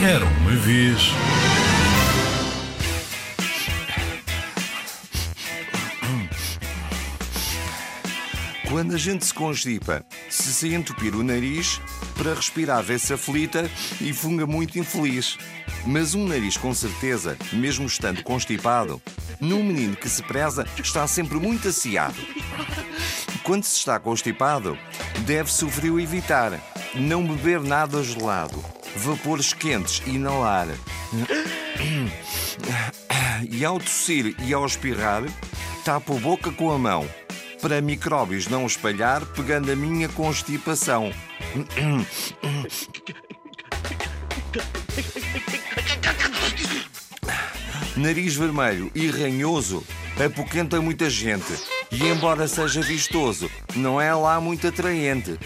Era uma vez. Quando a gente se constipa, se se entupir o nariz, para respirar vê-se aflita e funga muito infeliz. Mas um nariz com certeza, mesmo estando constipado, num menino que se preza, está sempre muito aciado. Quando se está constipado, deve-se o frio evitar, não beber nada gelado, vapores quentes inalar. E ao tossir e ao espirrar, tapa a boca com a mão, para micróbios não espalhar, pegando a minha constipação. Nariz vermelho e ranhoso apoquenta muita gente. E embora seja vistoso, não é lá muito atraente.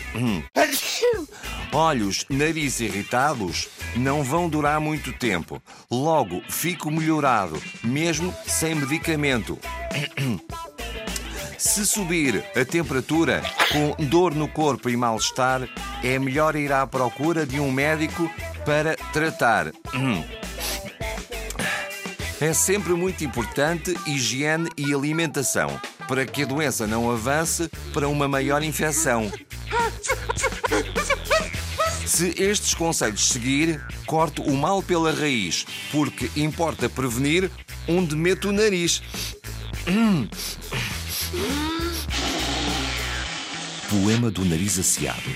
Olhos, nariz irritados não vão durar muito tempo. Logo, fico melhorado, mesmo sem medicamento. Se subir a temperatura com dor no corpo e mal-estar, é melhor ir à procura de um médico para tratar. É sempre muito importante higiene e alimentação para que a doença não avance para uma maior infecção. Se estes conselhos seguir, corto o mal pela raiz, porque importa prevenir onde meto o nariz. Poema do Nariz Aciado,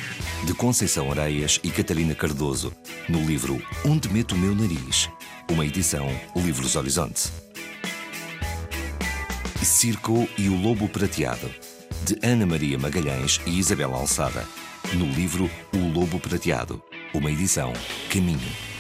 de Conceição Areias e Catarina Cardoso, no livro Onde Meto o Meu Nariz, uma edição Livros Horizonte. Circo e o Lobo Prateado, de Ana Maria Magalhães e Isabel Alçada, no livro O Lobo Prateado, uma edição Caminho.